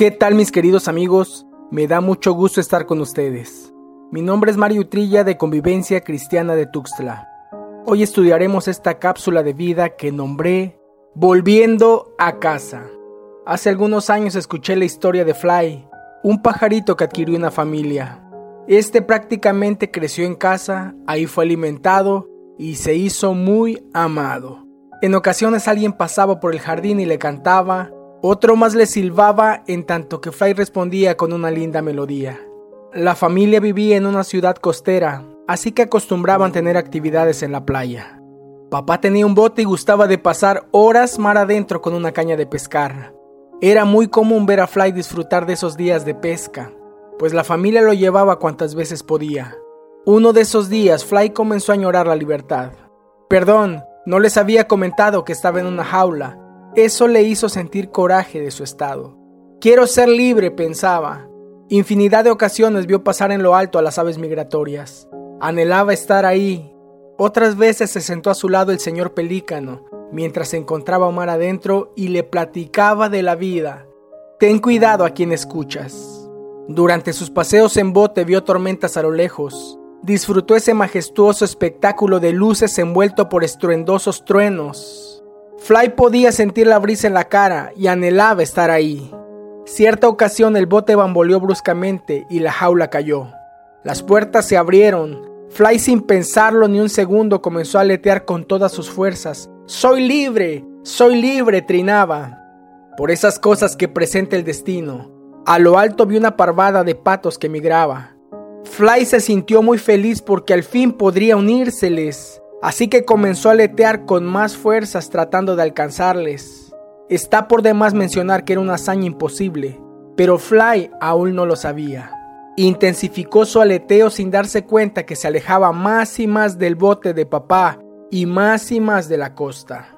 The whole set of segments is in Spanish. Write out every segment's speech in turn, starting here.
¿Qué tal mis queridos amigos? Me da mucho gusto estar con ustedes. Mi nombre es Mario Trilla de Convivencia Cristiana de Tuxtla. Hoy estudiaremos esta cápsula de vida que nombré Volviendo a casa. Hace algunos años escuché la historia de Fly, un pajarito que adquirió una familia. Este prácticamente creció en casa, ahí fue alimentado y se hizo muy amado. En ocasiones alguien pasaba por el jardín y le cantaba, otro más le silbaba en tanto que Fly respondía con una linda melodía. La familia vivía en una ciudad costera, así que acostumbraban tener actividades en la playa. Papá tenía un bote y gustaba de pasar horas mar adentro con una caña de pescar. Era muy común ver a Fly disfrutar de esos días de pesca, pues la familia lo llevaba cuantas veces podía. Uno de esos días Fly comenzó a añorar la libertad. Perdón, no les había comentado que estaba en una jaula. Eso le hizo sentir coraje de su estado. Quiero ser libre, pensaba. Infinidad de ocasiones vio pasar en lo alto a las aves migratorias. Anhelaba estar ahí, otras veces se sentó a su lado el señor Pelícano, mientras se encontraba mar adentro y le platicaba de la vida. Ten cuidado a quien escuchas. Durante sus paseos en bote vio tormentas a lo lejos. Disfrutó ese majestuoso espectáculo de luces envuelto por estruendosos truenos. Fly podía sentir la brisa en la cara y anhelaba estar ahí. Cierta ocasión el bote bamboleó bruscamente y la jaula cayó. Las puertas se abrieron, Fly sin pensarlo ni un segundo comenzó a aletear con todas sus fuerzas. Soy libre, soy libre, trinaba. Por esas cosas que presenta el destino. A lo alto vi una parvada de patos que migraba. Fly se sintió muy feliz porque al fin podría unírseles, así que comenzó a aletear con más fuerzas tratando de alcanzarles. Está por demás mencionar que era una hazaña imposible, pero Fly aún no lo sabía. Intensificó su aleteo sin darse cuenta que se alejaba más y más del bote de papá y más y más de la costa.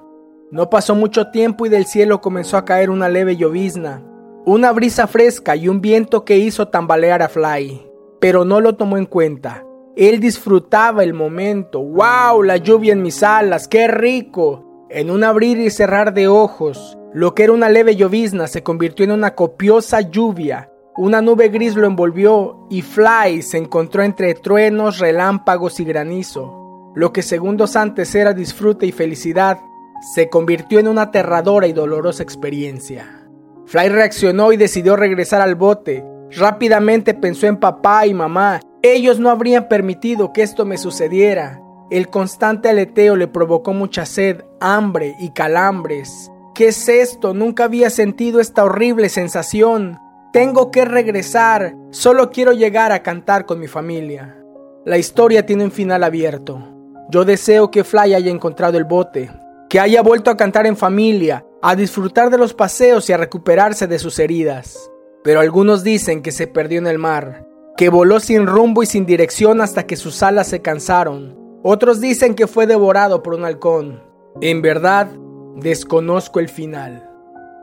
No pasó mucho tiempo y del cielo comenzó a caer una leve llovizna, una brisa fresca y un viento que hizo tambalear a Fly, pero no lo tomó en cuenta. Él disfrutaba el momento. ¡Wow! La lluvia en mis alas, qué rico. En un abrir y cerrar de ojos, lo que era una leve llovizna se convirtió en una copiosa lluvia una nube gris lo envolvió y Fly se encontró entre truenos, relámpagos y granizo. Lo que segundos antes era disfrute y felicidad se convirtió en una aterradora y dolorosa experiencia. Fly reaccionó y decidió regresar al bote. Rápidamente pensó en papá y mamá. Ellos no habrían permitido que esto me sucediera. El constante aleteo le provocó mucha sed, hambre y calambres. ¿Qué es esto? Nunca había sentido esta horrible sensación. Tengo que regresar, solo quiero llegar a cantar con mi familia. La historia tiene un final abierto. Yo deseo que Fly haya encontrado el bote, que haya vuelto a cantar en familia, a disfrutar de los paseos y a recuperarse de sus heridas. Pero algunos dicen que se perdió en el mar, que voló sin rumbo y sin dirección hasta que sus alas se cansaron. Otros dicen que fue devorado por un halcón. En verdad, desconozco el final.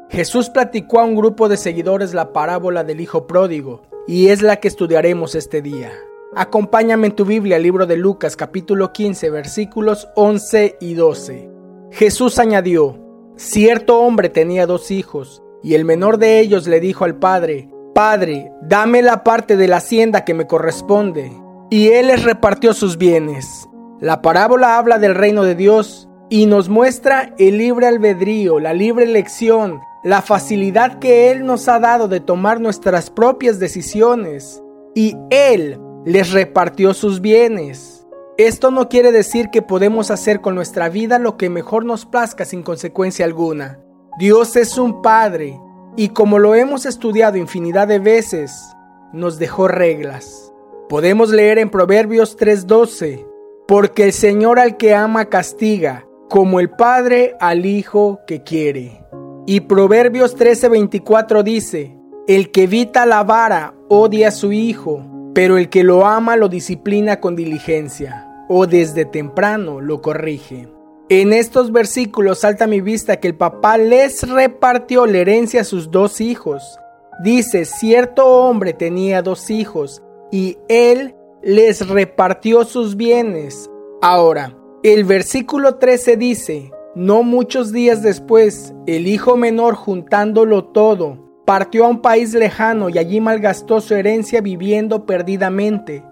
Jesús platicó a un grupo de seguidores la parábola del Hijo Pródigo, y es la que estudiaremos este día. Acompáñame en tu Biblia, libro de Lucas capítulo 15 versículos 11 y 12. Jesús añadió, cierto hombre tenía dos hijos, y el menor de ellos le dijo al padre, Padre, dame la parte de la hacienda que me corresponde. Y él les repartió sus bienes. La parábola habla del reino de Dios y nos muestra el libre albedrío, la libre elección, la facilidad que Él nos ha dado de tomar nuestras propias decisiones y Él les repartió sus bienes. Esto no quiere decir que podemos hacer con nuestra vida lo que mejor nos plazca sin consecuencia alguna. Dios es un Padre y como lo hemos estudiado infinidad de veces, nos dejó reglas. Podemos leer en Proverbios 3:12, porque el Señor al que ama castiga, como el Padre al Hijo que quiere. Y Proverbios 13:24 dice, El que evita la vara odia a su hijo, pero el que lo ama lo disciplina con diligencia, o desde temprano lo corrige. En estos versículos salta a mi vista que el papá les repartió la herencia a sus dos hijos. Dice, cierto hombre tenía dos hijos, y él les repartió sus bienes. Ahora, el versículo 13 dice, no muchos días después, el hijo menor juntándolo todo, partió a un país lejano y allí malgastó su herencia viviendo perdidamente.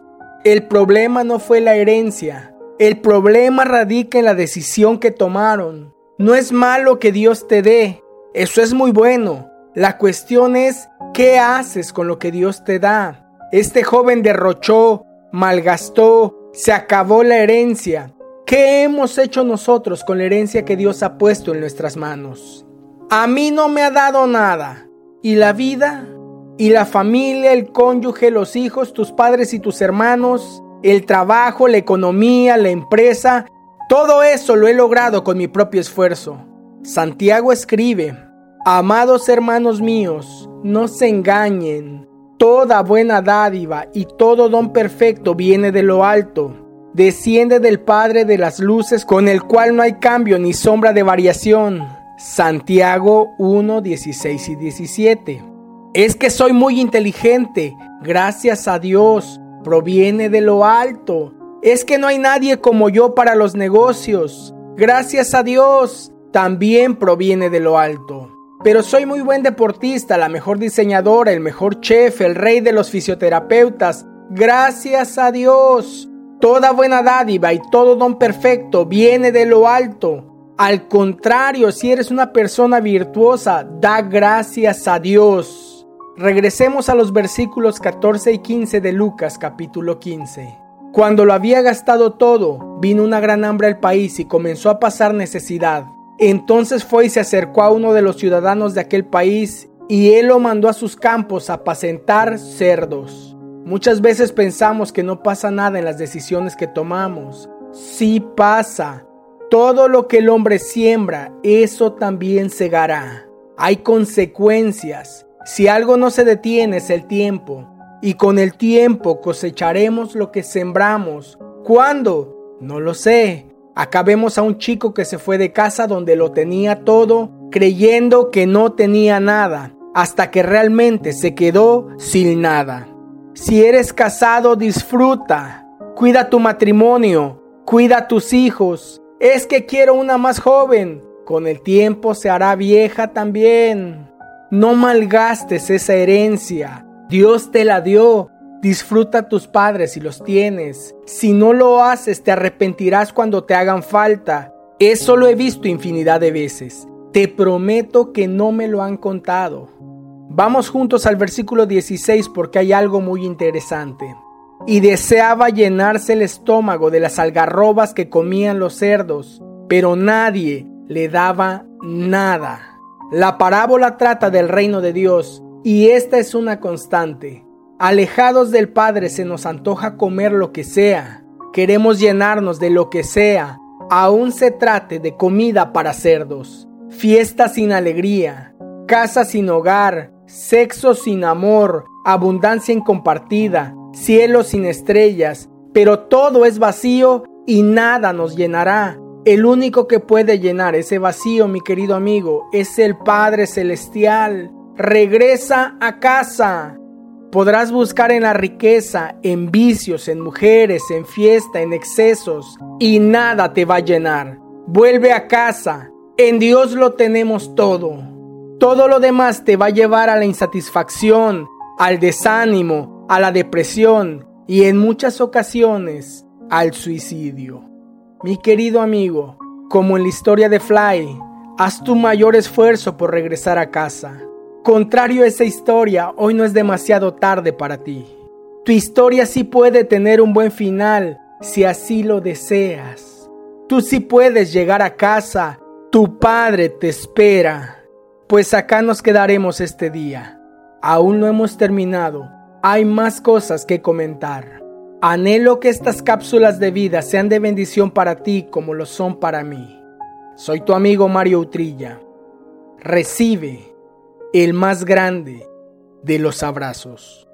El problema no fue la herencia, el problema radica en la decisión que tomaron. No es malo que Dios te dé, eso es muy bueno. La cuestión es, ¿qué haces con lo que Dios te da? Este joven derrochó, malgastó, se acabó la herencia. ¿Qué hemos hecho nosotros con la herencia que Dios ha puesto en nuestras manos? A mí no me ha dado nada. ¿Y la vida? ¿Y la familia, el cónyuge, los hijos, tus padres y tus hermanos? ¿El trabajo, la economía, la empresa? Todo eso lo he logrado con mi propio esfuerzo. Santiago escribe, Amados hermanos míos, no se engañen. Toda buena dádiva y todo don perfecto viene de lo alto. Desciende del Padre de las luces, con el cual no hay cambio ni sombra de variación Santiago 1, 16 y 17. Es que soy muy inteligente, gracias a Dios, proviene de lo alto. Es que no hay nadie como yo para los negocios, gracias a Dios, también proviene de lo alto. Pero soy muy buen deportista, la mejor diseñadora, el mejor chef, el rey de los fisioterapeutas, gracias a Dios. Toda buena dádiva y todo don perfecto viene de lo alto al contrario, si eres una persona virtuosa, da gracias a Dios. Regresemos a los versículos 14 y 15 de Lucas capítulo 15. Cuando lo había gastado todo, vino una gran hambre al país y comenzó a pasar necesidad. Entonces fue y se acercó a uno de los ciudadanos de aquel país y él lo mandó a sus campos a apacentar cerdos. Muchas veces pensamos que no pasa nada en las decisiones que tomamos. Sí pasa. Todo lo que el hombre siembra, eso también segará. Hay consecuencias. Si algo no se detiene es el tiempo. Y con el tiempo cosecharemos lo que sembramos. ¿Cuándo? No lo sé. Acá vemos a un chico que se fue de casa donde lo tenía todo, creyendo que no tenía nada, hasta que realmente se quedó sin nada. Si eres casado, disfruta. Cuida tu matrimonio, cuida tus hijos, es que quiero una más joven. Con el tiempo se hará vieja también. No malgastes esa herencia. Dios te la dio. Disfruta a tus padres si los tienes. Si no lo haces, te arrepentirás cuando te hagan falta. Eso lo he visto infinidad de veces. Te prometo que no me lo han contado. Vamos juntos al versículo 16 porque hay algo muy interesante y deseaba llenarse el estómago de las algarrobas que comían los cerdos, pero nadie le daba nada. La parábola trata del reino de Dios y esta es una constante. Alejados del Padre se nos antoja comer lo que sea, queremos llenarnos de lo que sea, aún se trate de comida para cerdos, fiesta sin alegría, casa sin hogar, sexo sin amor, abundancia incompartida, cielo sin estrellas, pero todo es vacío y nada nos llenará. El único que puede llenar ese vacío, mi querido amigo, es el Padre Celestial. Regresa a casa. Podrás buscar en la riqueza, en vicios, en mujeres, en fiesta, en excesos, y nada te va a llenar. Vuelve a casa. En Dios lo tenemos todo. Todo lo demás te va a llevar a la insatisfacción, al desánimo, a la depresión y en muchas ocasiones al suicidio. Mi querido amigo, como en la historia de Fly, haz tu mayor esfuerzo por regresar a casa. Contrario a esa historia, hoy no es demasiado tarde para ti. Tu historia sí puede tener un buen final si así lo deseas. Tú sí puedes llegar a casa, tu padre te espera. Pues acá nos quedaremos este día. Aún no hemos terminado hay más cosas que comentar. Anhelo que estas cápsulas de vida sean de bendición para ti como lo son para mí. Soy tu amigo Mario Utrilla. Recibe el más grande de los abrazos.